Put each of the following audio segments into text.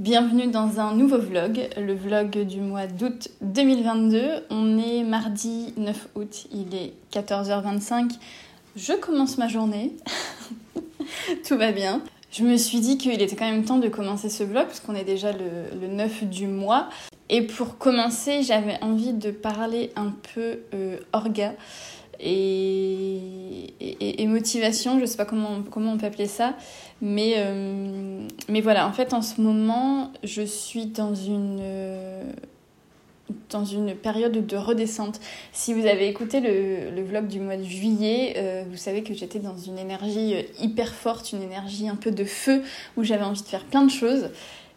Bienvenue dans un nouveau vlog, le vlog du mois d'août 2022. On est mardi 9 août, il est 14h25. Je commence ma journée. Tout va bien. Je me suis dit qu'il était quand même temps de commencer ce vlog parce qu'on est déjà le, 9 du mois. Et pour commencer, j'avais envie de parler un peu euh, orga et, motivation, je sais pas comment, comment on peut appeler ça, mais, euh, mais voilà, en fait en ce moment je suis dans une, dans une période de redescente. Si vous avez écouté le, le vlog du mois de juillet, euh, vous savez que j'étais dans une énergie hyper forte, une énergie un peu de feu, où j'avais envie de faire plein de choses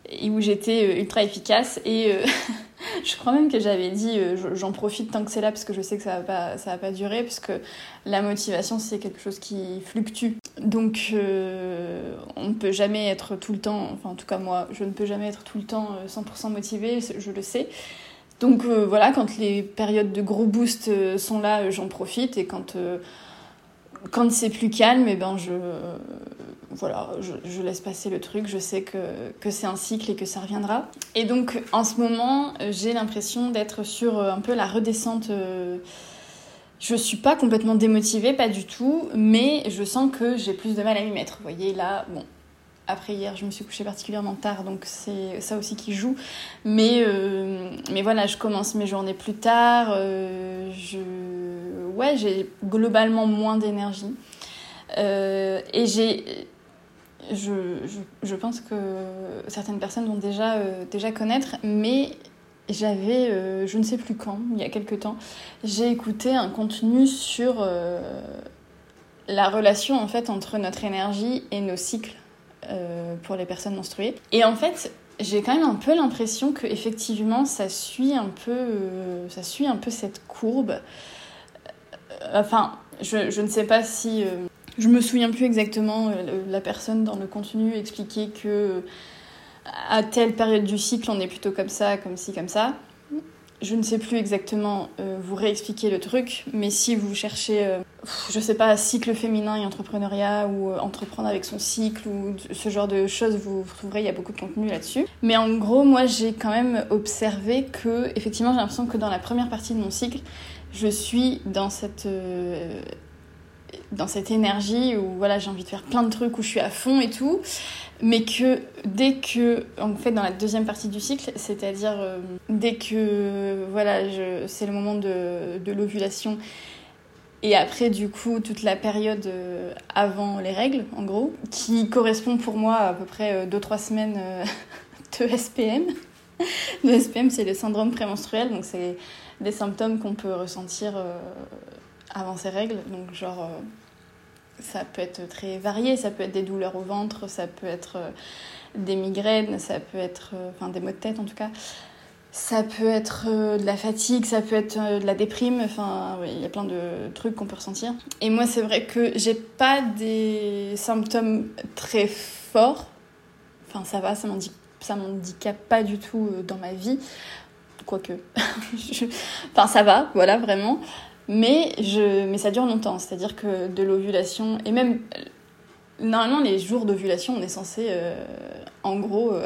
et où j'étais euh, ultra efficace. Et je crois même que j'avais dit euh, j'en profite tant que c'est là parce que je sais que ça va pas ça va pas durer parce que la motivation c'est quelque chose qui fluctue. Donc euh, on ne peut jamais être tout le temps enfin en tout cas moi je ne peux jamais être tout le temps 100% motivée je le sais. Donc voilà quand les périodes de gros boost sont là j'en profite. Et quand quand c'est plus calme, et eh ben je, voilà, je, laisse passer le truc. Je sais que, que c'est un cycle et que ça reviendra. Et donc, en ce moment, j'ai l'impression d'être sur euh, un peu la redescente. Euh, je suis pas complètement démotivée, pas du tout, mais je sens que j'ai plus de mal à m'y mettre. Vous voyez, là, bon, après hier, je me suis couchée particulièrement tard, donc c'est ça aussi qui joue. Mais, euh, mais voilà, je commence mes journées plus tard. je ouais, j'ai globalement moins d'énergie. Et j'ai. Je, je, pense que certaines personnes vont déjà, euh, déjà connaître, mais j'avais, euh, je ne sais plus quand, il y a quelque temps, j'ai écouté un contenu sur la relation en fait entre notre énergie et nos cycles pour les personnes menstruées. Et en fait, j'ai quand même un peu l'impression que effectivement ça suit un peu, ça suit un peu cette courbe. Enfin, je, je, ne sais pas si. Euh, je me souviens plus exactement, euh, la personne dans le contenu expliquait que euh, à telle période du cycle, on est plutôt comme ça, comme ci, comme ça. Je ne sais plus exactement vous réexpliquer le truc, mais si vous cherchez, je sais pas, cycle féminin et entrepreneuriat ou entreprendre avec son cycle ou ce genre de choses, vous, vous trouverez, il y a beaucoup de contenu là-dessus. Mais en gros, moi j'ai quand même observé que, effectivement, j'ai l'impression que dans la première partie de mon cycle, je suis dans cette, euh, dans cette énergie où voilà, j'ai envie de faire plein de trucs, où je suis à fond et tout. Mais que dès que, en fait, dans la deuxième partie du cycle, c'est-à-dire euh, dès que voilà, c'est le moment de, de l'ovulation et après, du coup, toute la période euh, avant les règles, en gros, qui correspond pour moi à, peu près 2-3 semaines de SPM. Le SPM, c'est le syndrome prémenstruel, donc c'est des symptômes qu'on peut ressentir euh, avant ces règles. Donc, genre, euh, ça peut être très varié. Ça peut être des douleurs au ventre, ça peut être euh, des migraines, ça peut être. Enfin, des maux de tête en tout cas. Ça peut être de la fatigue, ça peut être de la déprime, enfin, il y a plein de trucs qu'on peut ressentir. Et moi, c'est vrai que j'ai pas des symptômes très forts. Enfin, ça va, ça m'handicape pas du tout dans ma vie quoique. enfin, ça va, voilà, vraiment. Mais, je... mais ça dure longtemps, c'est-à-dire que de l'ovulation, et même normalement les jours d'ovulation, on est censé, euh, en gros, euh,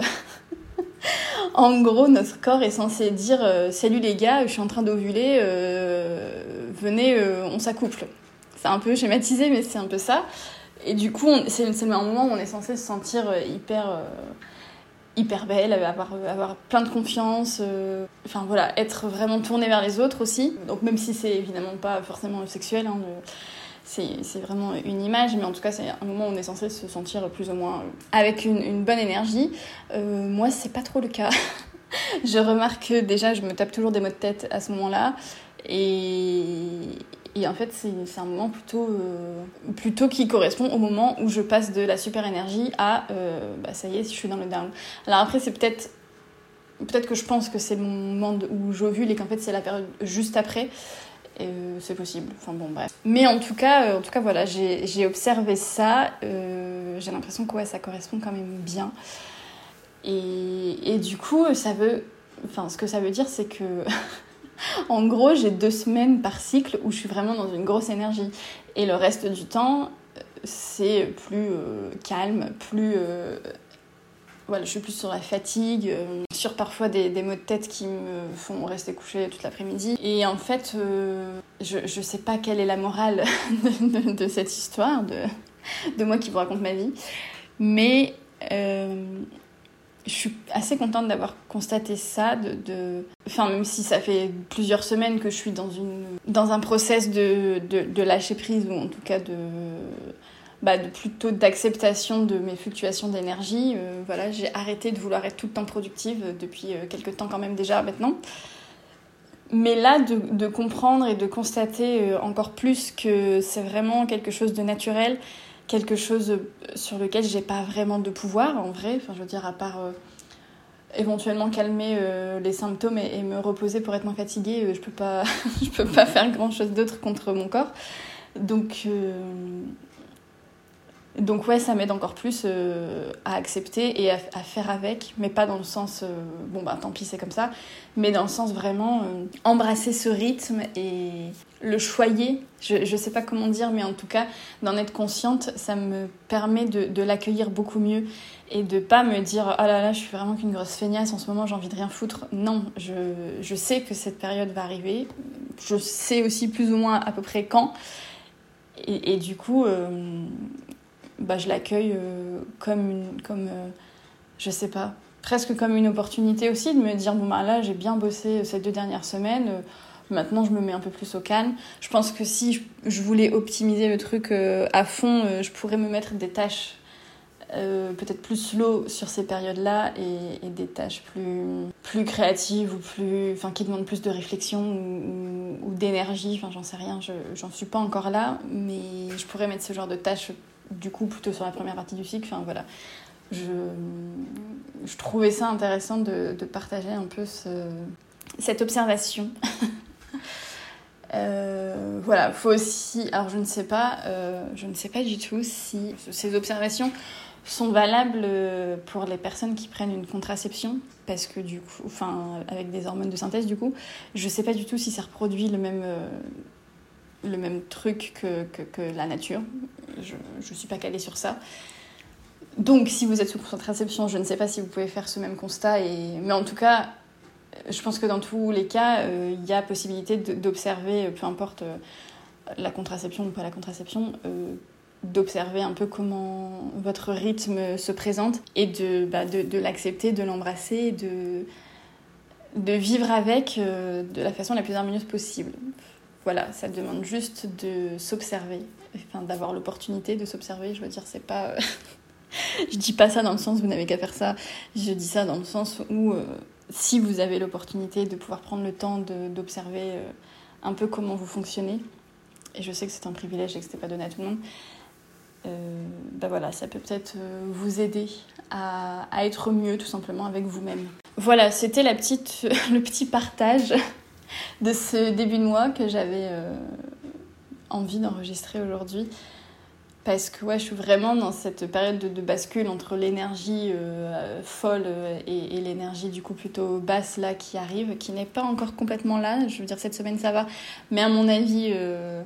en gros, notre corps est censé dire euh, salut les gars, je suis en train d'ovuler, venez, on s'accouple. C'est un peu schématisé, mais c'est un peu ça. Et du coup, c'est un moment où on est censé se sentir hyper hyper belle, avoir, avoir plein de confiance, euh, enfin voilà, être vraiment tournée vers les autres aussi. Donc même si c'est évidemment pas forcément sexuel, hein, c'est vraiment une image, mais en tout cas c'est un moment où on est censé se sentir plus ou moins avec une, une bonne énergie. Euh, moi c'est pas trop le cas. je remarque que déjà, je me tape toujours des mots de tête à ce moment-là. Et, et en fait, c'est un moment plutôt, euh, plutôt qui correspond au moment où je passe de la super énergie à euh, bah, ça y est, si je suis dans le down. Alors après, c'est peut-être peut-être que je pense que c'est le moment où j'ovule et qu'en fait c'est la période juste après. Euh, c'est possible. Enfin bon, bref. Mais en tout cas, en tout cas voilà, j'ai observé ça. j'ai l'impression que ouais, ça correspond quand même bien. Et, et du coup, ça veut. Enfin, ce que ça veut dire, c'est que. en gros, j'ai deux semaines par cycle où je suis vraiment dans une grosse énergie. Et le reste du temps, c'est plus euh, calme, plus. Euh, voilà, je suis plus sur la fatigue, euh, sur parfois des, des, maux de tête qui me font rester couchée toute l'après-midi. Et en fait, je, je sais pas quelle est la morale de, cette histoire, de, de moi qui vous raconte ma vie. Mais je suis assez contente d'avoir constaté ça, de, Enfin, même si ça fait plusieurs semaines que je suis dans, une... dans un process de, de, lâcher prise, ou en tout cas de... Bah, de plutôt d'acceptation de mes fluctuations d'énergie. Euh, voilà, j'ai arrêté de vouloir être tout le temps productive depuis euh, quelques temps quand même déjà maintenant. Mais là, de, de comprendre et de constater euh, encore plus que c'est vraiment quelque chose de naturel, quelque chose sur lequel j'ai pas vraiment de pouvoir en vrai. Enfin, je veux dire, à part euh, éventuellement calmer euh, les symptômes et, me reposer pour être moins fatiguée, euh, je peux pas, je peux pas faire grand chose d'autre contre mon corps. Donc, donc ouais, ça m'aide encore plus à accepter et à, faire avec, mais pas dans le sens bon bah tant pis c'est comme ça, mais dans le sens vraiment embrasser ce rythme et le choyer, je ne sais pas comment dire, mais en tout cas, d'en être consciente, ça me permet de, l'accueillir beaucoup mieux et de pas me dire oh là là, je suis vraiment qu'une grosse feignasse en ce moment, j'ai envie de rien foutre. Non, je, sais que cette période va arriver, je sais aussi plus ou moins à peu près quand, et, et du coup, euh, bah, je l'accueille euh, comme une. Comme, euh, je sais pas, presque comme une opportunité aussi de me dire bon, bah là, j'ai bien bossé ces deux dernières semaines Maintenant, je me mets un peu plus au calme. Je pense que si je voulais optimiser le truc euh, à fond, euh, je pourrais me mettre des tâches euh, peut-être plus slow sur ces périodes-là et, des tâches plus, créatives ou plus, enfin, qui demandent plus de réflexion ou, d'énergie. Enfin, j'en sais rien, j'en suis pas encore là, mais je pourrais mettre ce genre de tâches du coup plutôt sur la première partie du cycle. Enfin, voilà. Je, trouvais ça intéressant de, partager un peu ce, cette observation. Euh, voilà, faut aussi. Alors, je ne sais pas, euh, je ne sais pas du tout si ces observations sont valables pour les personnes qui prennent une contraception, parce que du coup, enfin, avec des hormones de synthèse, du coup, je ne sais pas du tout si ça reproduit le même, euh, truc que, la nature. Je ne suis pas calée sur ça. Donc, si vous êtes sous contraception, je ne sais pas si vous pouvez faire ce même constat, mais en tout cas, je pense que dans tous les cas, euh, il y a possibilité d'observer, euh, peu importe euh, la contraception ou pas la contraception, d'observer un peu comment votre rythme se présente et de, bah, de, l'accepter, de l'embrasser, de, de vivre avec de la façon la plus harmonieuse possible. Voilà, ça demande juste de s'observer, enfin, d'avoir l'opportunité de s'observer. Je veux dire, c'est pas. je dis pas ça dans le sens où vous n'avez qu'à faire ça, je dis ça dans le sens où si vous avez l'opportunité de pouvoir prendre le temps d'observer euh, un peu comment vous fonctionnez, et je sais que c'est un privilège et que ce pas donné à tout le monde, euh, bah voilà, ça peut peut-être euh, vous aider à, à, être mieux tout simplement avec vous-même. Voilà, c'était le petit partage de ce début de mois que j'avais envie d'enregistrer aujourd'hui parce que ouais, je suis vraiment dans cette période de, bascule entre l'énergie euh, folle euh, et, l'énergie du coup plutôt basse là qui arrive, qui n'est pas encore complètement là. Je veux dire, cette semaine ça va, mais à mon avis, euh,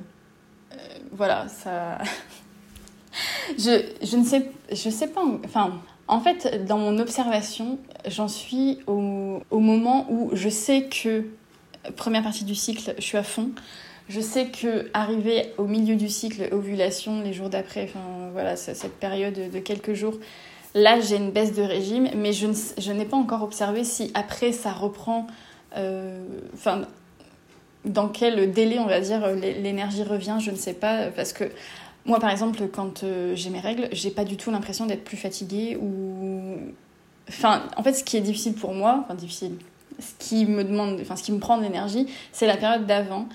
voilà, ça. je, je ne sais, je sais pas. Enfin, en fait, dans mon observation, j'en suis au, au moment où je sais que, première partie du cycle, je suis à fond. Je sais que arrivé au milieu du cycle, ovulation, les jours d'après, enfin voilà, cette période de quelques jours, là j'ai une baisse de régime, mais je, je n'ai pas encore observé si après ça reprend, euh, dans quel délai on va dire l'énergie revient, je ne sais pas, parce que moi par exemple quand euh, j'ai mes règles, j'ai pas du tout l'impression d'être plus fatiguée ou Enfin, en fait, ce qui est difficile pour moi, enfin difficile, ce qui me demande, enfin ce qui me prend de l'énergie, c'est la période d'avant.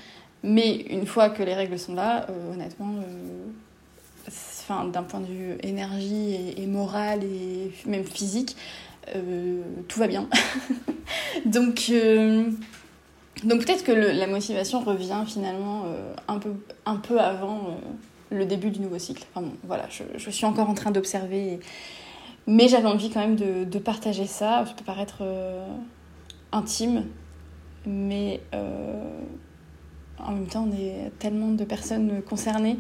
Mais une fois que les règles sont là, euh, honnêtement, euh, d'un point de vue énergie et, et morale et même physique, euh, tout va bien. donc, donc peut-être que la motivation revient finalement un, peu, un peu avant le début du nouveau cycle. Enfin, voilà, je, suis encore en train d'observer. Mais j'avais envie quand même de, de, partager ça. Ça peut paraître intime, mais en même temps, on est tellement de personnes concernées.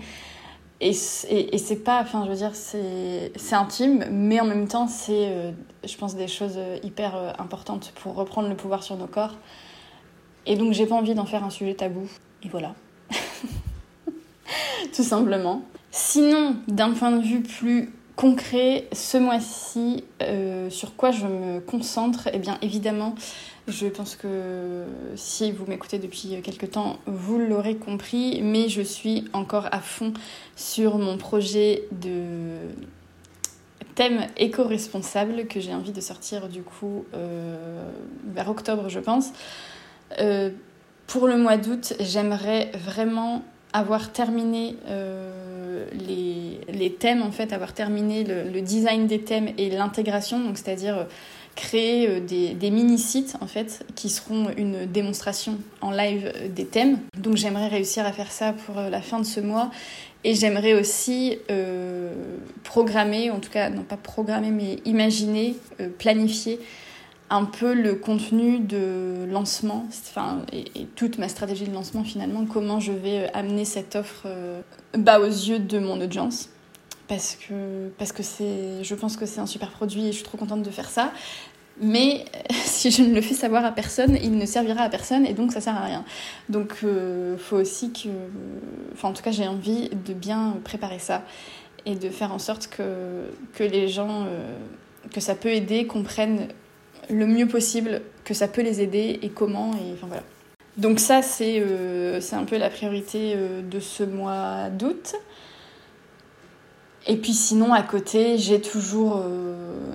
Et, c'est pas, enfin, je veux dire, c'est intime, mais en même temps, c'est, euh, je pense, des choses hyper euh, importantes pour reprendre le pouvoir sur nos corps. Et donc, j'ai pas envie d'en faire un sujet tabou. Et voilà. Tout simplement. Sinon, d'un point de vue plus concret, ce mois-ci, euh, sur quoi je me concentre Eh bien, évidemment, je pense que si vous m'écoutez depuis quelques temps, vous l'aurez compris, mais je suis encore à fond sur mon projet de thème éco-responsable que j'ai envie de sortir du coup euh, vers octobre, je pense. Euh, pour le mois d'août, j'aimerais vraiment avoir terminé euh, les, thèmes, en fait, avoir terminé le, le design des thèmes et l'intégration, donc c'est-à-dire créer euh, des, mini-sites en fait qui seront une démonstration en live des thèmes. Donc j'aimerais réussir à faire ça pour euh, la fin de ce mois et j'aimerais aussi euh, programmer, en tout cas non pas programmer mais imaginer, euh, planifier un peu le contenu de lancement, enfin, et, toute ma stratégie de lancement finalement, comment je vais amener cette offre euh, bas aux yeux de mon audience parce que, parce que je pense que c'est un super produit et je suis trop contente de faire ça. Mais si je ne le fais savoir à personne, il ne servira à personne et donc ça sert à rien. Donc il euh, faut aussi que, enfin en tout cas j'ai envie de bien préparer ça et de faire en sorte que, que les gens, euh, que ça peut aider, comprennent le mieux possible que ça peut les aider et comment et enfin voilà. Donc ça c'est euh, un peu la priorité euh, de ce mois d'août. Et puis sinon, à côté, j'ai toujours euh,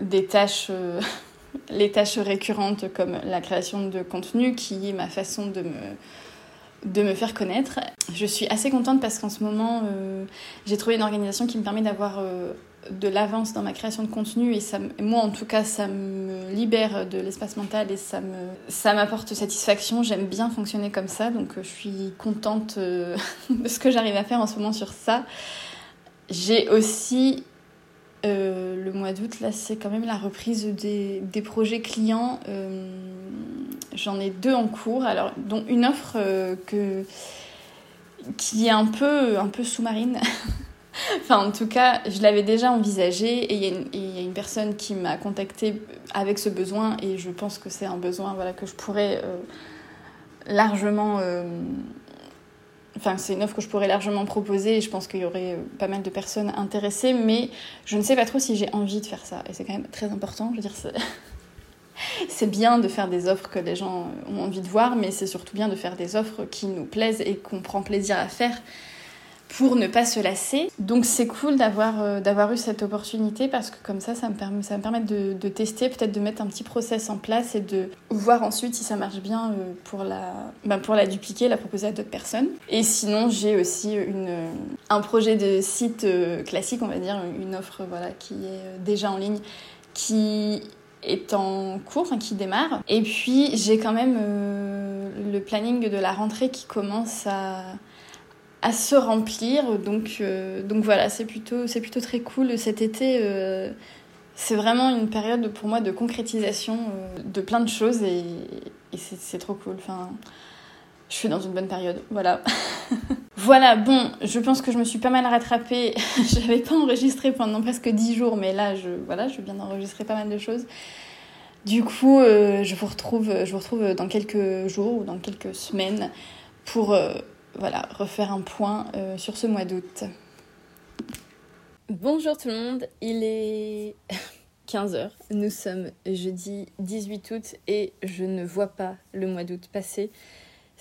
des tâches, euh, les tâches récurrentes comme la création de contenu, qui est ma façon de me, de me faire connaître. Je suis assez contente parce qu'en ce moment, euh, j'ai trouvé une organisation qui me permet d'avoir de l'avance dans ma création de contenu et ça, moi en tout cas, ça me libère de l'espace mental et ça ça m'apporte satisfaction. J'aime bien fonctionner comme ça, donc je suis contente de ce que j'arrive à faire en ce moment sur ça. J'ai aussi euh, le mois d'août, là, c'est quand même la reprise des, des projets clients. Euh, J'en ai deux en cours, alors, dont une offre euh, que, qui est un peu, un peu sous-marine. enfin, en tout cas, je l'avais déjà envisagé et il y, a une personne qui m'a contactée avec ce besoin et je pense que c'est un besoin voilà, que je pourrais largement Enfin, c'est une offre que je pourrais largement proposer et je pense qu'il y aurait pas mal de personnes intéressées, mais je ne sais pas trop si j'ai envie de faire ça. Et c'est quand même très important. Je veux dire, c'est bien de faire des offres que les gens ont envie de voir, mais c'est surtout bien de faire des offres qui nous plaisent et qu'on prend plaisir à faire pour ne pas se lasser. Donc c'est cool d'avoir euh, d'avoir eu cette opportunité parce que comme ça, ça me permet, ça me permet de, tester, peut-être de mettre un petit process en place et de voir ensuite si ça marche bien euh, pour la, ben pour la dupliquer, la proposer à d'autres personnes. Et sinon, j'ai aussi une, un projet de site euh, classique, on va dire, une offre voilà, qui est déjà en ligne, qui est en cours, enfin, qui démarre. Et puis j'ai quand même le planning de la rentrée qui commence à à se remplir. Donc, euh, donc voilà, c'est plutôt, c'est plutôt très cool. Cet été, euh, c'est vraiment une période pour moi de concrétisation euh, de plein de choses et, c'est trop cool. Enfin, je suis dans une bonne période. Voilà. voilà, bon, je pense que je me suis pas mal rattrapée. J'avais pas enregistré pendant presque 10 jours, mais là, je, voilà, je viens d'enregistrer pas mal de choses. Du coup, je, vous retrouve, je vous retrouve dans quelques jours ou dans quelques semaines pour voilà, refaire un point euh, sur ce mois d'août. Bonjour tout le monde, il est 15h, nous sommes jeudi 18 août et je ne vois pas le mois d'août passer.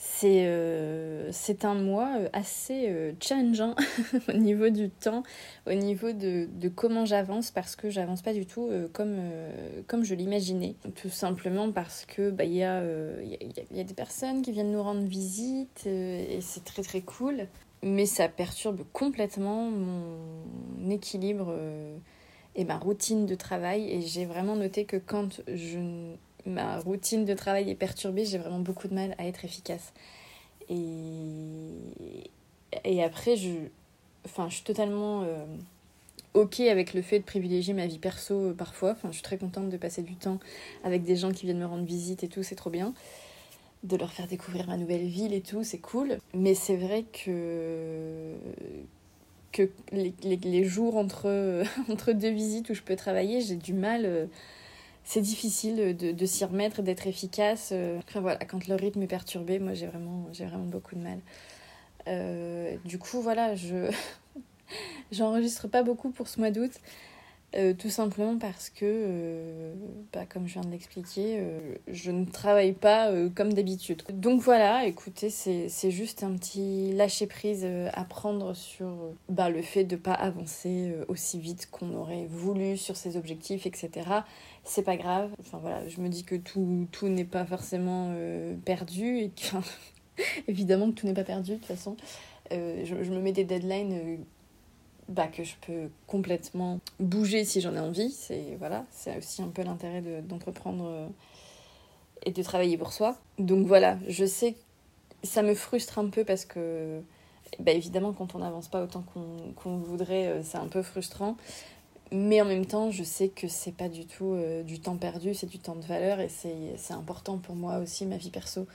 C'est euh, un mois euh, assez euh, challengeant au niveau du temps, au niveau de, de comment j'avance, parce que j'avance pas du tout comme, comme je l'imaginais. Tout simplement parce que bah, y, a, y, y a des personnes qui viennent nous rendre visite et c'est très très cool, mais ça perturbe complètement mon équilibre et ma routine de travail. Et j'ai vraiment noté que quand je ma routine de travail est perturbée, j'ai vraiment beaucoup de mal à être efficace. Et, et après, je, enfin, je suis totalement euh, ok avec le fait de privilégier ma vie perso euh, parfois. Enfin, je suis très contente de passer du temps avec des gens qui viennent me rendre visite et tout, c'est trop bien. De leur faire découvrir ma nouvelle ville et tout, c'est cool. Mais c'est vrai que que les, les, les jours entre, entre deux visites où je peux travailler, j'ai du mal. Euh, c'est difficile de, de s'y remettre, d'être efficace. Euh. Enfin voilà, quand le rythme est perturbé, moi j'ai vraiment, j'ai vraiment beaucoup de mal. Euh, du coup, voilà, je j'enregistre pas beaucoup pour ce mois d'août. Euh, tout simplement parce que, euh, bah, comme je viens de l'expliquer, euh, je ne travaille pas comme d'habitude. Donc voilà, écoutez, c'est juste un petit lâcher-prise à prendre sur bah, le fait de ne pas avancer aussi vite qu'on aurait voulu sur ses objectifs, etc. C'est pas grave. Enfin voilà, je me dis que tout, tout n'est pas forcément perdu et que, évidemment que tout n'est pas perdu de toute façon. Je, me mets des deadlines bah, que je peux complètement bouger si j'en ai envie. C'est voilà, aussi un peu l'intérêt d'entreprendre euh, et de travailler pour soi. Donc voilà, je sais ça me frustre un peu parce que bah, évidemment quand on n'avance pas autant qu'on voudrait, euh, c'est un peu frustrant. Mais en même temps, je sais que c'est pas du tout euh, du temps perdu, c'est du temps de valeur et c'est important pour moi aussi, ma vie perso.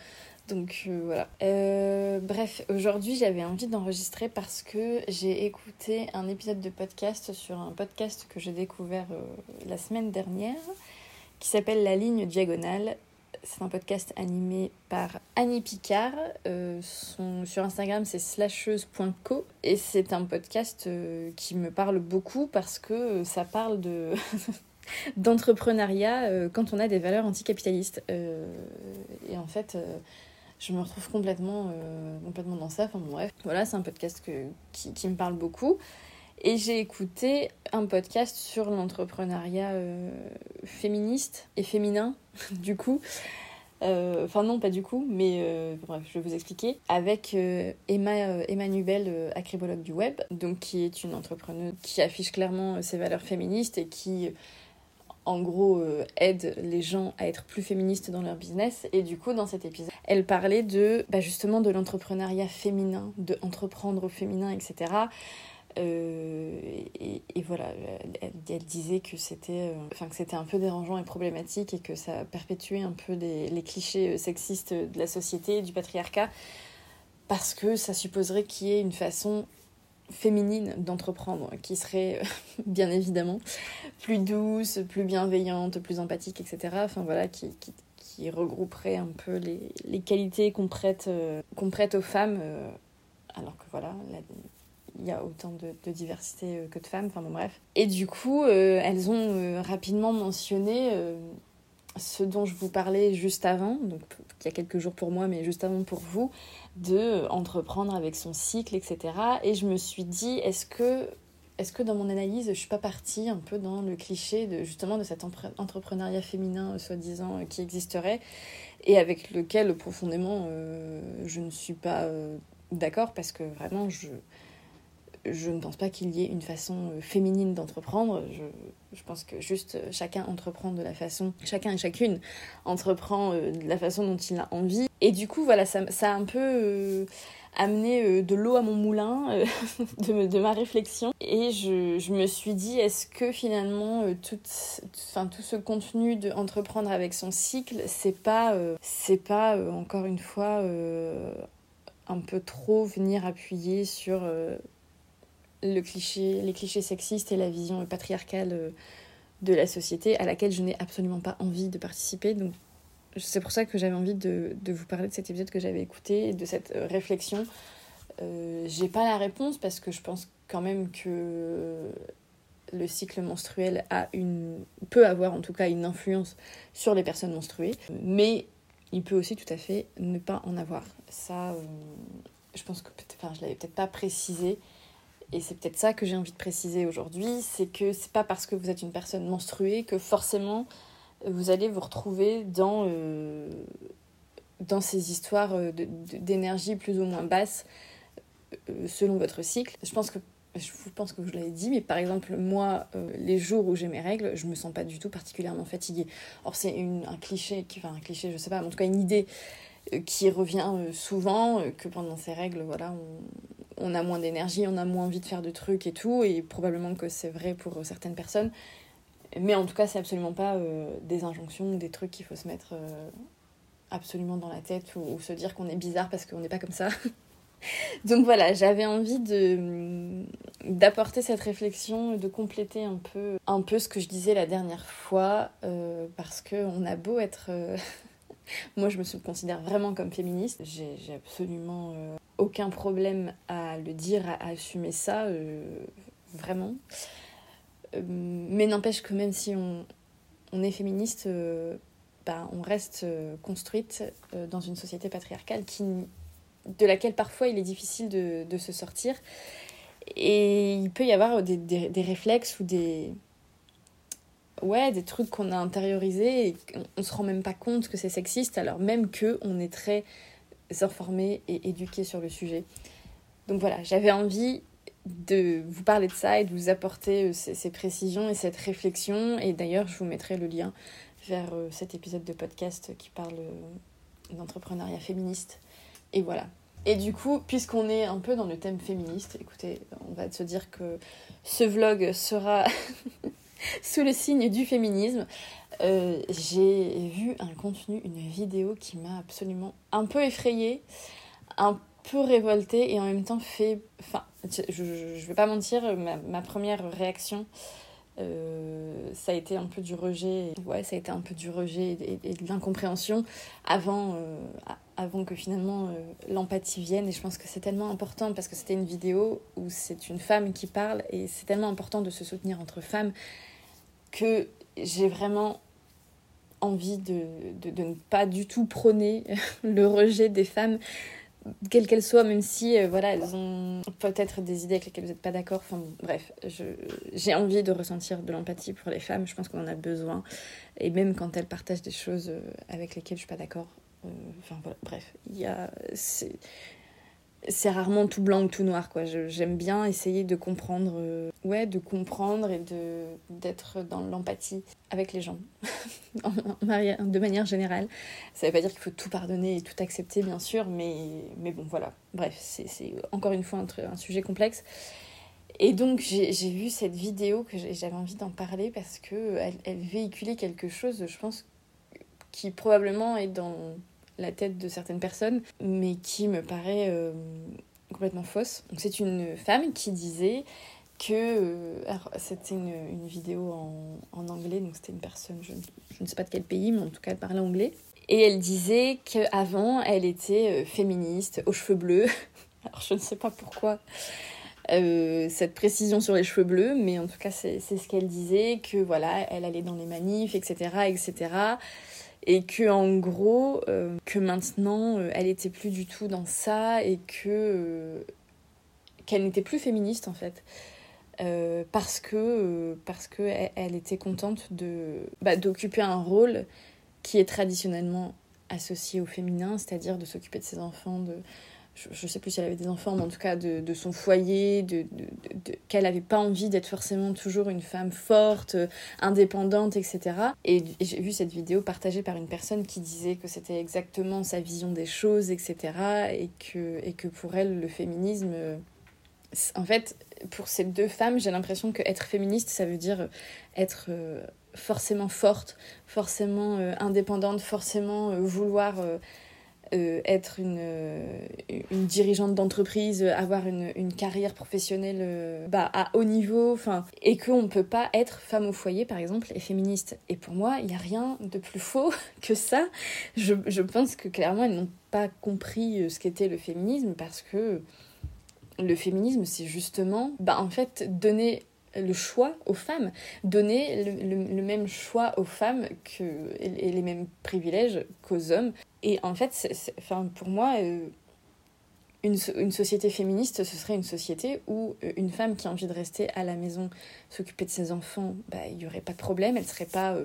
Donc euh, voilà. Euh, bref, aujourd'hui j'avais envie d'enregistrer parce que j'ai écouté un épisode de podcast sur un podcast que j'ai découvert la semaine dernière qui s'appelle La ligne diagonale. C'est un podcast animé par Annie Picard. son, sur Instagram c'est slasheuse.co et c'est un podcast qui me parle beaucoup parce que ça parle de... d'entrepreneuriat quand on a des valeurs anticapitalistes. et en fait, je me retrouve complètement, euh, complètement dans ça. Enfin bref, voilà, c'est un podcast que, qui, qui, me parle beaucoup. Et j'ai écouté un podcast sur l'entrepreneuriat euh, féministe et féminin, du coup. Euh, enfin non, pas du coup, mais bref, je vais vous expliquer. Avec Emma, Emma Nubel, acribologue du web, donc qui est une entrepreneuse qui affiche clairement ses valeurs féministes et qui en gros, euh, aide les gens à être plus féministes dans leur business. Et du coup, dans cet épisode, elle parlait de bah, justement de l'entrepreneuriat féminin, de entreprendre au féminin, etc. Euh, et, voilà, elle, disait que c'était, euh, que c'était un peu dérangeant et problématique et que ça perpétuait un peu les clichés sexistes de la société, du patriarcat, parce que ça supposerait qu'il y ait une façon féminine d'entreprendre, qui serait euh, bien évidemment plus douce, plus bienveillante, plus empathique, etc. Enfin voilà, qui, regrouperait un peu les, qualités qu'on prête, euh, aux femmes, euh, alors que voilà, il y a autant de, diversité que de femmes, enfin bon bref. Et du coup, elles ont rapidement mentionné ce dont je vous parlais juste avant, donc il y a quelques jours pour moi, mais juste avant pour vous, de entreprendre avec son cycle, etc. Et je me suis dit, est-ce que, est que dans mon analyse, je suis pas partie un peu dans le cliché de justement de cet entrepreneuriat féminin euh, soi-disant euh, qui existerait et avec lequel profondément euh, je ne suis pas euh, d'accord parce que vraiment je je ne pense pas qu'il y ait une façon euh, féminine d'entreprendre. Je, pense que juste euh, chacun entreprend de la façon, chacun et chacune entreprend euh, de la façon dont il a envie. Et du coup, voilà, ça, a un peu amené de l'eau à mon moulin de, ma réflexion. Et je, je me suis dit, est-ce que finalement, tout, enfin, tout ce contenu d'entreprendre avec son cycle, c'est pas, c'est pas encore une fois un peu trop venir appuyer sur le cliché, les clichés sexistes et la vision patriarcale euh, de la société à laquelle je n'ai absolument pas envie de participer. Donc c'est pour ça que j'avais envie de, vous parler de cet épisode que j'avais écouté, de cette euh, réflexion. Euh, j'ai pas la réponse parce que je pense quand même que le cycle menstruel a une, peut avoir en tout cas une influence sur les personnes menstruées. Mais il peut aussi tout à fait ne pas en avoir. Ça, je pense que enfin, je l'avais peut-être pas précisé, et c'est peut-être ça que j'ai envie de préciser aujourd'hui, c'est que c'est pas parce que vous êtes une personne menstruée que forcément vous allez vous retrouver dans, euh, dans ces histoires d'énergie plus ou moins basse euh, selon votre cycle. Je pense que je pense que je l'avais dit, mais par exemple, moi, euh, les jours où j'ai mes règles, je me sens pas du tout particulièrement fatiguée. Or, c'est un cliché, enfin un cliché, je sais pas, mais en tout cas une idée qui revient souvent, que pendant ces règles, voilà, on, on a moins d'énergie, on a moins envie de faire de trucs et tout, et probablement que c'est vrai pour certaines personnes. Mais en tout cas, c'est absolument pas euh, des injonctions ou des trucs qu'il faut se mettre euh, absolument dans la tête ou, se dire qu'on est bizarre parce qu'on n'est pas comme ça. Donc voilà, j'avais envie de d'apporter cette réflexion, de compléter un peu, un peu ce que je disais la dernière fois, euh, parce que on a beau être... Moi, je me considère vraiment comme féministe. J'ai absolument aucun problème à le dire, à assumer ça, vraiment. Euh, mais n'empêche que même si on, est féministe, euh, bah, on reste euh, construite dans une société patriarcale qui, de laquelle parfois il est difficile de, se sortir. Et il peut y avoir des, des réflexes ou des, ouais, des trucs qu'on a intériorisés et on, se rend même pas compte que c'est sexiste, alors même que on est très informé et éduqué sur le sujet. Donc voilà, j'avais envie de vous parler de ça et de vous apporter euh, ces, précisions et cette réflexion. Et d'ailleurs, je vous mettrai le lien vers euh, cet épisode de podcast qui parle euh, d'entrepreneuriat féministe. Et voilà. Et du coup, puisqu'on est un peu dans le thème féministe, écoutez, on va se dire que ce vlog sera sous le signe du féminisme. J'ai vu un contenu, une vidéo qui m'a absolument un peu effrayée, un peu révoltée et en même temps fait. Enfin, je, je, vais pas mentir, ma, première réaction, euh, ça a été un peu du rejet. Ouais, ça a été un peu du rejet et, de l'incompréhension avant, euh, avant que finalement euh, l'empathie vienne. Et je pense que c'est tellement important parce que c'était une vidéo où c'est une femme qui parle et c'est tellement important de se soutenir entre femmes que j'ai vraiment envie de, de, de, ne pas du tout prôner le rejet des femmes quelles qu'elles soient, même si euh, voilà, elles ont peut-être des idées avec lesquelles vous n'êtes pas d'accord. Enfin bref, j'ai envie de ressentir de l'empathie pour les femmes. Je pense qu'on en a besoin. Et même quand elles partagent des choses euh, avec lesquelles je suis pas d'accord. Euh, enfin voilà, bref, il y a c'est rarement tout blanc ou tout noir quoi. J'aime bien essayer de comprendre euh, ouais de comprendre et de d'être dans l'empathie avec les gens. De manière générale. Ça veut pas dire qu'il faut tout pardonner et tout accepter bien sûr mais mais bon voilà. Bref c'est encore une fois un, sujet complexe. Et donc j'ai vu cette vidéo que j'avais envie d'en parler parce que elle, elle véhiculait quelque chose je pense qui probablement est dans la tête de certaines personnes, mais qui me paraît euh, complètement fausse. C'est une femme qui disait que euh, c'était une, une, vidéo en, en anglais, donc c'était une personne, je, ne sais pas de quel pays, mais en tout cas elle parlait anglais. Et elle disait qu'avant elle était euh, féministe, aux cheveux bleus. Alors je ne sais pas pourquoi cette précision sur les cheveux bleus, mais en tout cas c'est ce qu'elle disait, que voilà, elle allait dans les manifs, etc., etc et que gros euh, que maintenant euh, elle était plus du tout dans ça et que euh, qu'elle n'était plus féministe en fait. Parce que que elle, était contente bah, d'occuper un rôle qui est traditionnellement associé au féminin c'est-à-dire de s'occuper de ses enfants de je ne sais plus si elle avait des enfants, mais en tout cas de, son foyer, de, qu'elle n'avait pas envie d'être forcément toujours une femme forte, indépendante, etc. Et, j'ai vu cette vidéo partagée par une personne qui disait que c'était exactement sa vision des choses, etc. Et que, et que pour elle, le féminisme... En fait, pour ces deux femmes, j'ai l'impression que être féministe, ça veut dire être euh, forcément forte, forcément euh, indépendante, forcément euh, vouloir euh, être une, euh, une dirigeante d'entreprise, avoir une, carrière professionnelle euh, bah, à haut niveau, enfin, et qu'on ne peut pas être femme au foyer, par exemple, et féministe. Et pour moi, il n'y a rien de plus faux que ça. Je, je pense que clairement, elles n'ont pas compris ce qu'était le féminisme parce que le féminisme, c'est justement, bah, en fait, donner le choix aux femmes, donner le, même choix aux femmes que, et, les mêmes privilèges qu'aux hommes. Et en fait, pour moi, euh, une, société féministe, ce serait une société où euh, une femme qui a envie de rester à la maison, s'occuper de ses enfants, bah, il n'y aurait pas de problème, elle serait pas... Euh,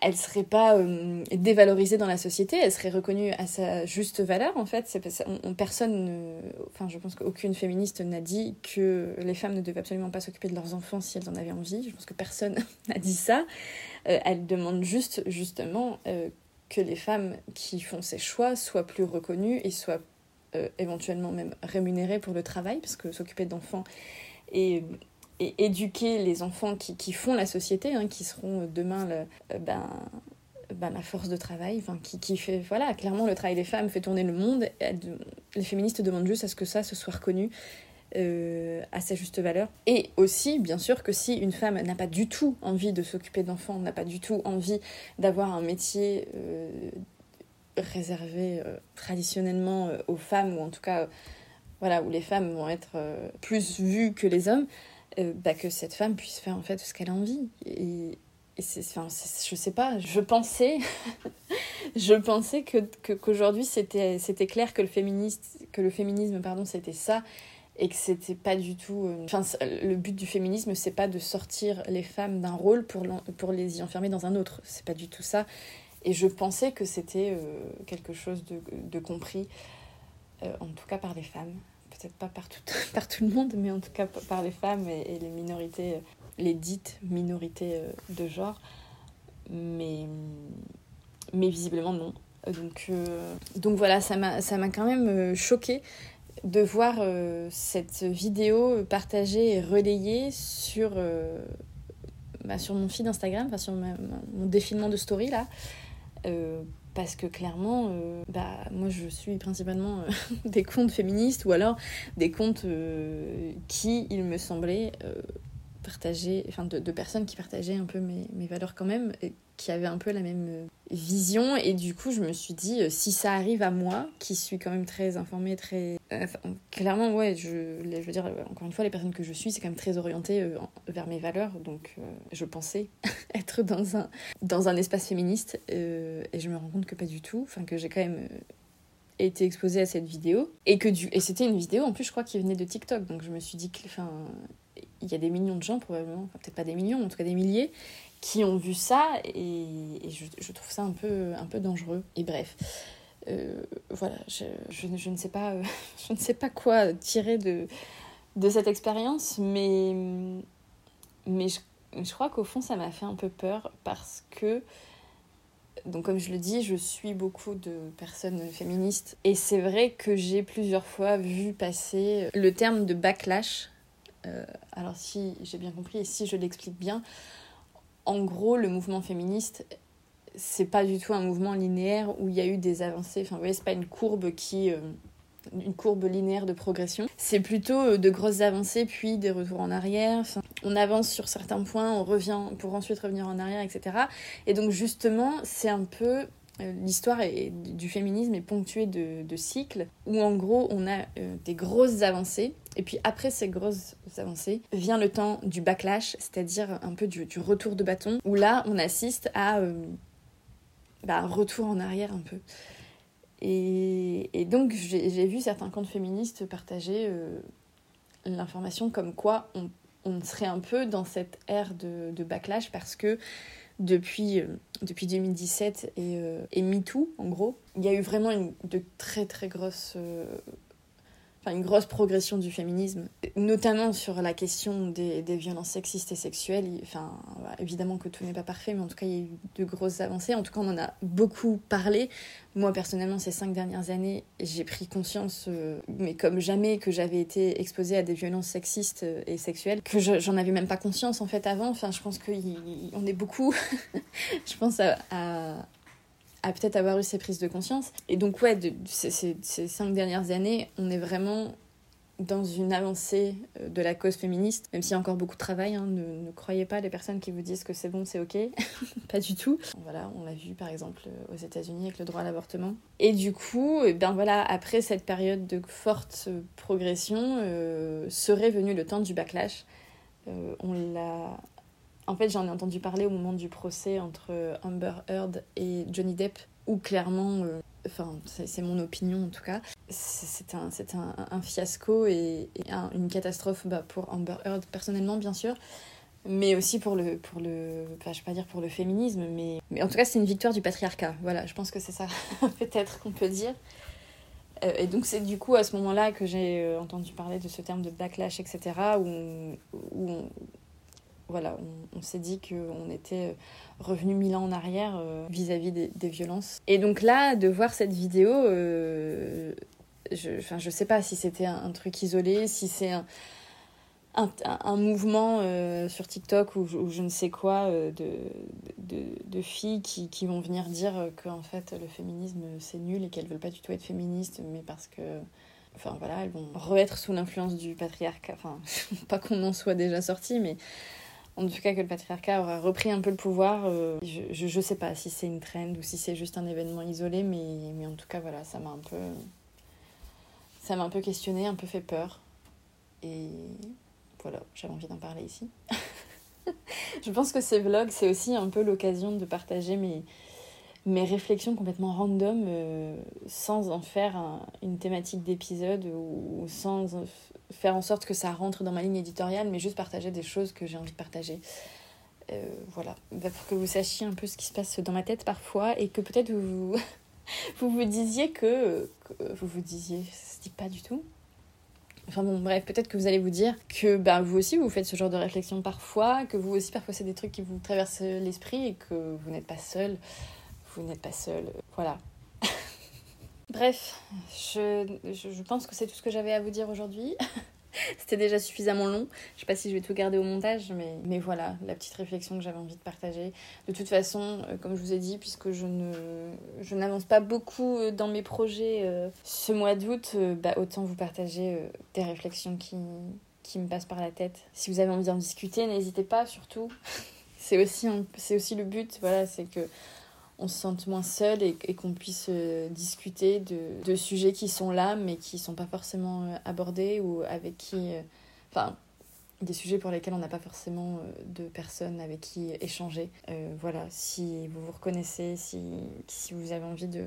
elle serait pas euh, dévalorisée dans la société, elle serait reconnue à sa juste valeur en fait. On, personne, enfin je pense qu'aucune féministe n'a dit que les femmes ne devaient absolument pas s'occuper de leurs enfants si elles en avaient envie. Je pense que personne n'a dit ça. Euh, elle demande juste justement euh, que les femmes qui font ces choix soient plus reconnues et soient éventuellement même rémunérées pour le travail parce que s'occuper d'enfants et et éduquer les enfants qui, font la société, hein, qui seront demain le, euh, ben, ben, la force de travail, enfin, qui, fait, voilà, clairement le travail des femmes fait tourner le monde. Les féministes demandent juste à ce que ça se soit reconnu euh, à sa juste valeur. Et aussi, bien sûr, que si une femme n'a pas du tout envie de s'occuper d'enfants, n'a pas du tout envie d'avoir un métier euh, réservé traditionnellement aux femmes, ou en tout cas, voilà, où les femmes vont être plus vues que les hommes, euh, bah, que cette femme puisse faire en fait ce qu'elle a envie. Et, et c'est, enfin, je sais pas, je pensais, je pensais que, qu'aujourd'hui c'était, c'était clair que le, féministe, que le féminisme pardon, c'était ça et que c'était pas du tout. Euh, enfin, le but du féminisme, c'est pas de sortir les femmes d'un rôle pour, pour les y enfermer dans un autre. C'est pas du tout ça. Et je pensais que c'était euh, quelque chose de, de compris, en tout cas par les femmes peut-être pas par tout, par tout le monde, mais en tout cas par les femmes et, les minorités, euh, les dites minorités euh, de genre. Mais, mais visiblement non. Donc, euh, donc voilà, ça m'a quand même choqué de voir cette vidéo partagée et relayée sur, bah, sur mon feed Instagram, enfin sur mon défilement de story là parce que clairement, euh, bah, moi je suis principalement euh, des comptes féministes ou alors des comptes euh, qui, il me semblait, partager, enfin de, personnes qui partageaient un peu mes, mes, valeurs quand même, qui avaient un peu la même euh, vision. Et du coup, je me suis dit, euh, si ça arrive à moi, qui suis quand même très informée, très... clairement, ouais, je, je veux dire, encore une fois, les personnes que je suis, c'est quand même très orienté euh, vers mes valeurs. Donc, je pensais être dans un, dans un espace féministe. et je me rends compte que pas du tout. Enfin, que j'ai quand même été exposée à cette vidéo et que du et c'était une vidéo en plus je crois qui venait de TikTok donc je me suis dit que enfin il y a des millions de gens probablement, peut-être pas des millions, en tout cas des milliers, qui ont vu ça et, je, trouve ça un peu, un peu dangereux. Et bref, euh, voilà, je, je, je, ne sais pas, euh, je ne sais pas quoi tirer de, de cette expérience, mais, mais je, je crois qu'au fond ça m'a fait un peu peur parce que donc comme je le dis, je suis beaucoup de personnes féministes et c'est vrai que j'ai plusieurs fois vu passer le terme de backlash euh, alors si j'ai bien compris et si je l'explique bien, en gros, le mouvement féministe, c'est pas du tout un mouvement linéaire où il y a eu des avancées. Enfin, vous voyez, c'est pas une courbe qui. Euh, une courbe linéaire de progression. C'est plutôt euh, de grosses avancées, puis des retours en arrière. On avance sur certains points, on revient pour ensuite revenir en arrière, etc. Et donc, justement, c'est un peu l'histoire du féminisme est ponctuée de, cycles où en gros on a euh, des grosses avancées et puis après ces grosses avancées vient le temps du backlash, c'est-à-dire un peu du, retour de bâton où là on assiste à euh, bah, un retour en arrière un peu. Et, donc j'ai vu certains comptes féministes partager l'information comme quoi on, serait un peu dans cette ère de backlash parce que depuis, euh, depuis 2017 et, euh, et MeToo, en gros. Il y a eu vraiment une, de très très grosses euh, une grosse progression du féminisme, notamment sur la question des, violences sexistes et sexuelles. Enfin, évidemment que tout n'est pas parfait, mais en tout cas, il y a eu de grosses avancées. En tout cas, on en a beaucoup parlé. Moi, personnellement, ces cinq dernières années, j'ai pris conscience, euh, mais comme jamais, que j'avais été exposée à des violences sexistes et sexuelles, que j'en avais même pas conscience en fait avant. Enfin, je pense qu'on est beaucoup, je pense à à peut-être avoir eu ces prises de conscience. Et donc, ouais, ces, cinq dernières années, on est vraiment dans une avancée euh, de la cause féministe, même s'il y a encore beaucoup de travail. Hein, ne, croyez pas les personnes qui vous disent que c'est bon, c'est ok. pas du tout. Voilà, on l'a vu par exemple aux États-Unis avec le droit à l'avortement. Et du coup, eh ben voilà, après cette période de forte progression, euh, serait venu le temps du backlash. on l'a. En fait, j'en ai entendu parler au moment du procès entre Amber Heard et Johnny Depp, où clairement, enfin, c'est mon opinion en tout cas, c'est un, un, un, fiasco et, une catastrophe bah, pour Amber Heard personnellement, bien sûr mais aussi pour le pour le enfin, je vais pas dire pour le féminisme mais en tout cas c'est une victoire du patriarcat. Voilà je pense que c'est ça peut-être qu'on peut dire. Euh, et donc c'est du coup à ce moment-là que j'ai euh, entendu parler de ce terme de backlash etc où où on, voilà on, s'est dit qu'on était revenu mille ans en arrière euh, vis-à-vis des, violences. Et donc là de voir cette vidéo je enfin je sais pas si c'était un, truc isolé si c'est un mouvement euh, sur TikTok ou, je ne sais quoi euh, de, de, filles qui, qui, vont venir dire que en fait le féminisme c'est nul et qu'elles veulent pas du tout être féministes mais parce que enfin voilà elles vont re-être sous l'influence du patriarcat. Enfin pas qu'on en soit déjà sorti mais en tout cas que le patriarcat aura repris un peu le pouvoir euh, je, je, sais pas si c'est une trend ou si c'est juste un événement isolé mais, en tout cas voilà ça m'a un peu ça m'a un peu questionné un peu fait peur et voilà, j'avais envie d'en parler ici. je pense que ces vlogs, c'est aussi un peu l'occasion de partager mes, mes réflexions complètement random euh, sans en faire une thématique d'épisode ou, sans faire en sorte que ça rentre dans ma ligne éditoriale, mais juste partager des choses que j'ai envie de partager. Euh, voilà, bah, pour que vous sachiez un peu ce qui se passe dans ma tête parfois et que peut-être vous, vous disiez que, que, vous vous disiez, ça se dit pas du tout, Enfin bon, bref, peut-être que vous allez vous dire que bah, vous aussi vous faites ce genre de réflexion parfois, que vous aussi parfois c'est des trucs qui vous traversent l'esprit et que vous n'êtes pas seul. Vous n'êtes pas seul. Voilà. bref, je, pense que c'est tout ce que j'avais à vous dire aujourd'hui. C'était déjà suffisamment long. Je sais pas si je vais tout garder au montage, mais, voilà, la petite réflexion que j'avais envie de partager. De toute façon, euh, comme je vous ai dit, puisque je ne n'avance pas beaucoup euh, dans mes projets euh, ce mois d'août, bah, autant vous partager des réflexions qui, me passent par la tête. Si vous avez envie d'en discuter, n'hésitez pas, surtout. c'est aussi le but, voilà, c'est que on se sente moins seul et, qu'on puisse euh, discuter de, de, sujets qui sont là mais qui sont pas forcément euh, abordés ou avec qui euh, enfin des sujets pour lesquels on n'a pas forcément de personnes avec qui échanger. Voilà si vous vous reconnaissez si, si vous avez envie de,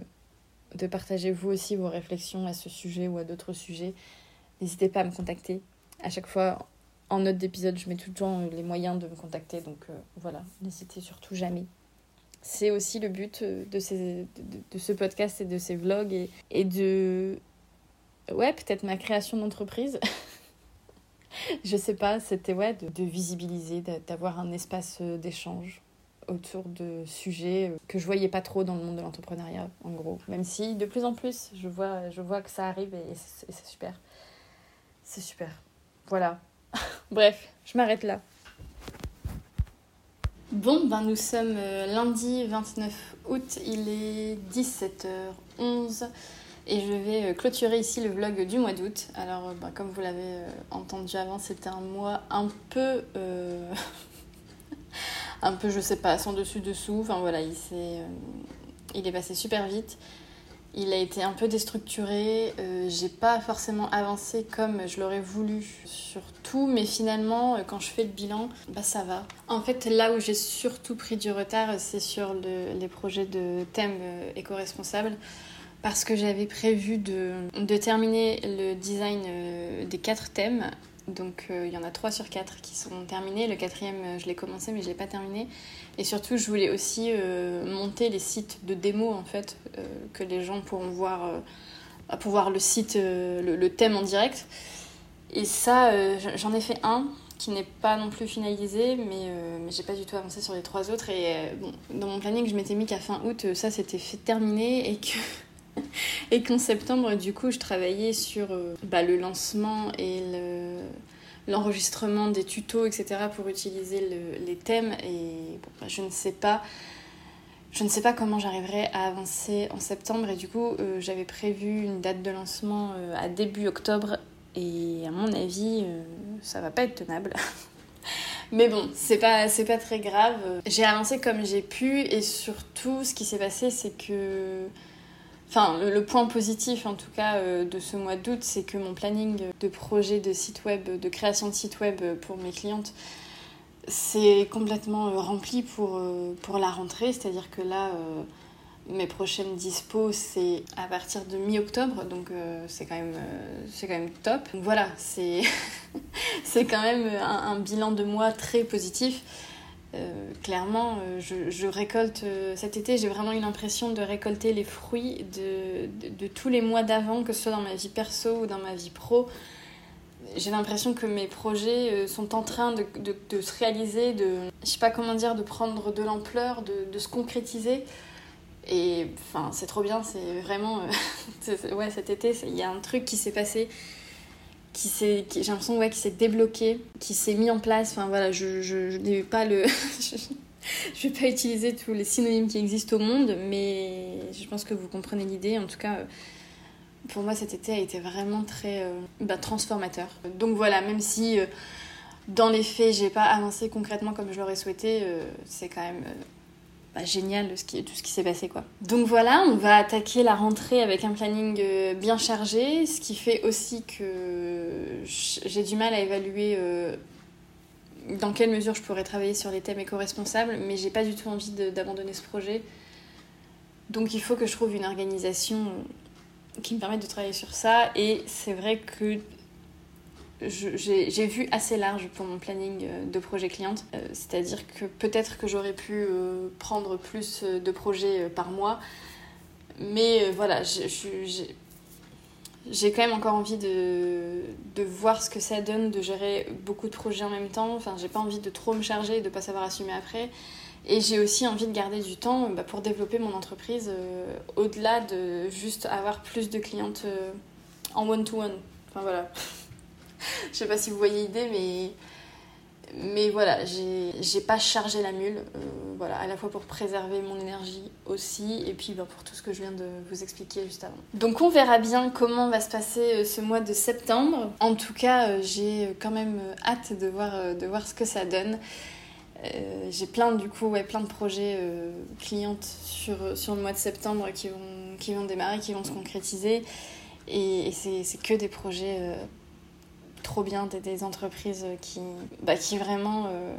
de partager vous aussi vos réflexions à ce sujet ou à d'autres sujets n'hésitez pas à me contacter. À chaque fois en note d'épisode je mets tout le temps les moyens de me contacter. Donc voilà n'hésitez surtout jamais c'est aussi le but euh, de, ces, de, ce podcast et de ces vlogs et, et de... Ouais, peut-être ma création d'entreprise. je sais pas, c'était ouais, de, visibiliser, d'avoir un espace euh, d'échange autour de sujets euh, que je voyais pas trop dans le monde de l'entrepreneuriat, en gros. Même si de plus en plus, je vois, je vois que ça arrive et c'est super. C'est super. Voilà. Bref, je m'arrête là. Bon, ben nous sommes euh, lundi 29 août, il est 17h11 et je vais euh, clôturer ici le vlog du mois d'août. Alors, ben, comme vous l'avez euh, entendu avant, c'était un mois un peu. un peu, je sais pas, sans dessus-dessous. Enfin voilà, il, il est passé super vite. Il a été un peu déstructuré, euh, j'ai pas forcément avancé comme je l'aurais voulu sur tout, mais finalement, euh, quand je fais le bilan, bah ça va. En fait, là où j'ai surtout pris du retard, c'est sur le, les projets de thèmes euh, éco-responsables, parce que j'avais prévu de, terminer le design des quatre thèmes. Donc il y en a trois sur quatre qui sont terminés. Le quatrième, je l'ai commencé, mais je l'ai pas terminé. Et surtout, je voulais aussi euh, monter les sites de démo, en fait, euh, que les gens pourront voir, euh, pour voir le site, le, thème en direct. Et ça, j'en ai fait un qui n'est pas non plus finalisé, mais, mais j'ai pas du tout avancé sur les trois autres. Et bon, dans mon planning, je m'étais mis qu'à fin août, ça c'était fait terminer et que. et qu'en septembre, du coup, je travaillais sur bah, le lancement et le l'enregistrement des tutos, etc. pour utiliser les thèmes. Et bah, je ne sais pas. Je ne sais pas comment j'arriverai à avancer en septembre et du coup euh, j'avais prévu une date de lancement euh, à début octobre et à mon avis euh, ça va pas être tenable. Mais bon, c'est pas, c'est pas très grave. J'ai avancé comme j'ai pu et surtout ce qui s'est passé c'est que Enfin, le, point positif en tout cas de ce mois d'août, c'est que mon planning de projet de site web, de création de site web pour mes clientes, c'est complètement rempli pour, pour la rentrée. C'est-à-dire que là, mes prochaines dispos, c'est à partir de mi-octobre, donc euh, c'est quand, même, euh, top. Voilà, c'est, c'est quand même un, bilan de mois très positif. Euh, clairement, je, je, récolte cet été, j'ai vraiment eu l'impression de récolter les fruits de, tous les mois d'avant, que ce soit dans ma vie perso ou dans ma vie pro. J'ai l'impression que mes projets sont en train de, de, se réaliser, de, je sais pas comment dire, de prendre de l'ampleur, de, se concrétiser. Et enfin, c'est trop bien, c'est vraiment. Euh, ouais, cet été, il y a un truc qui s'est passé, qui s'est, j'ai l'impression ouais, qui s'est débloqué, qui s'est mis en place. Enfin voilà, je, je, je n'ai pas le. je vais pas utiliser tous les synonymes qui existent au monde, mais je pense que vous comprenez l'idée. En tout cas, euh, pour moi, cet été a été vraiment très euh, bah, transformateur. Donc voilà, même si dans les faits, j'ai pas avancé concrètement comme je l'aurais souhaité, c'est quand même bah, génial ce tout ce qui s'est passé quoi. Donc voilà, on va attaquer la rentrée avec un planning euh, bien chargé, ce qui fait aussi que j'ai du mal à évaluer euh, dans quelle mesure je pourrais travailler sur les thèmes éco-responsables, mais j'ai pas du tout envie d'abandonner ce projet. Donc il faut que je trouve une organisation qui me permette de travailler sur ça, et c'est vrai que j'ai vu assez large pour mon planning euh, de projet cliente. Euh, c'est-à-dire que peut-être que j'aurais pu euh, prendre plus de projets par mois. Mais voilà, j'ai quand même encore envie de, de, voir ce que ça donne de gérer beaucoup de projets en même temps. Enfin, j'ai pas envie de trop me charger et de pas savoir assumer après. Et j'ai aussi envie de garder du temps bah, pour développer mon entreprise au-delà de juste avoir plus de clientes en one-to-one. -one. Enfin voilà. je sais pas si vous voyez l'idée, mais, mais voilà, j'ai pas chargé la mule. Euh, voilà, à la fois pour préserver mon énergie aussi, et puis ben, pour tout ce que je viens de vous expliquer juste avant. Donc on verra bien comment va se passer euh, ce mois de septembre. En tout cas, euh, j'ai quand même hâte de voir, de voir ce que ça donne. j'ai plein du coup ouais, plein de projets clientes sur, sur le mois de septembre qui vont, qui vont démarrer, qui vont se concrétiser. Et, et c'est que des projets trop bien des, entreprises qui, bah, qui vraiment euh,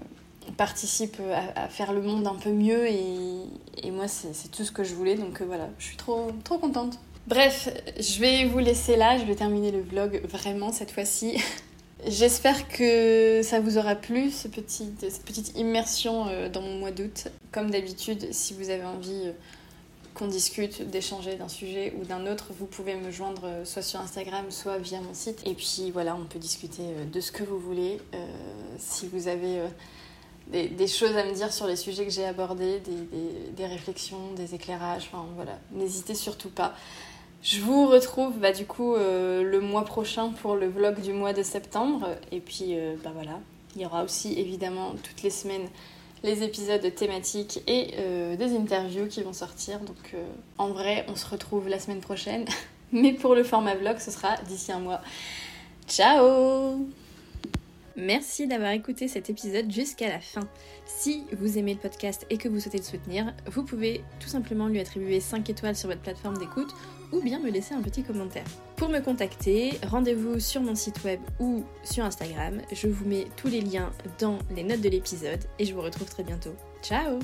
participent à, faire le monde un peu mieux et, et moi c'est tout ce que je voulais donc euh, voilà je suis trop trop contente bref je vais vous laisser là je vais terminer le vlog vraiment cette fois-ci J'espère que ça vous aura plu, ce petit, cette petite immersion euh, dans mon mois d'août. Comme d'habitude, si vous avez envie qu'on discute, d'échanger d'un sujet ou d'un autre, vous pouvez me joindre euh, soit sur Instagram, soit via mon site. Et puis voilà, on peut discuter euh, de ce que vous voulez. Euh, si vous avez des, choses à me dire sur les sujets que j'ai abordés, des, réflexions, des éclairages, enfin voilà, n'hésitez surtout pas. Je vous retrouve bah, du coup le mois prochain pour le vlog du mois de septembre. Et puis bah voilà, il y aura aussi évidemment toutes les semaines les épisodes thématiques et euh, des interviews qui vont sortir. Donc euh, en vrai, on se retrouve la semaine prochaine. Mais pour le format vlog, ce sera d'ici un mois. Ciao Merci d'avoir écouté cet épisode jusqu'à la fin. Si vous aimez le podcast et que vous souhaitez le soutenir, vous pouvez tout simplement lui attribuer 5 étoiles sur votre plateforme d'écoute ou bien me laisser un petit commentaire. Pour me contacter, rendez-vous sur mon site web ou sur Instagram. Je vous mets tous les liens dans les notes de l'épisode et je vous retrouve très bientôt. Ciao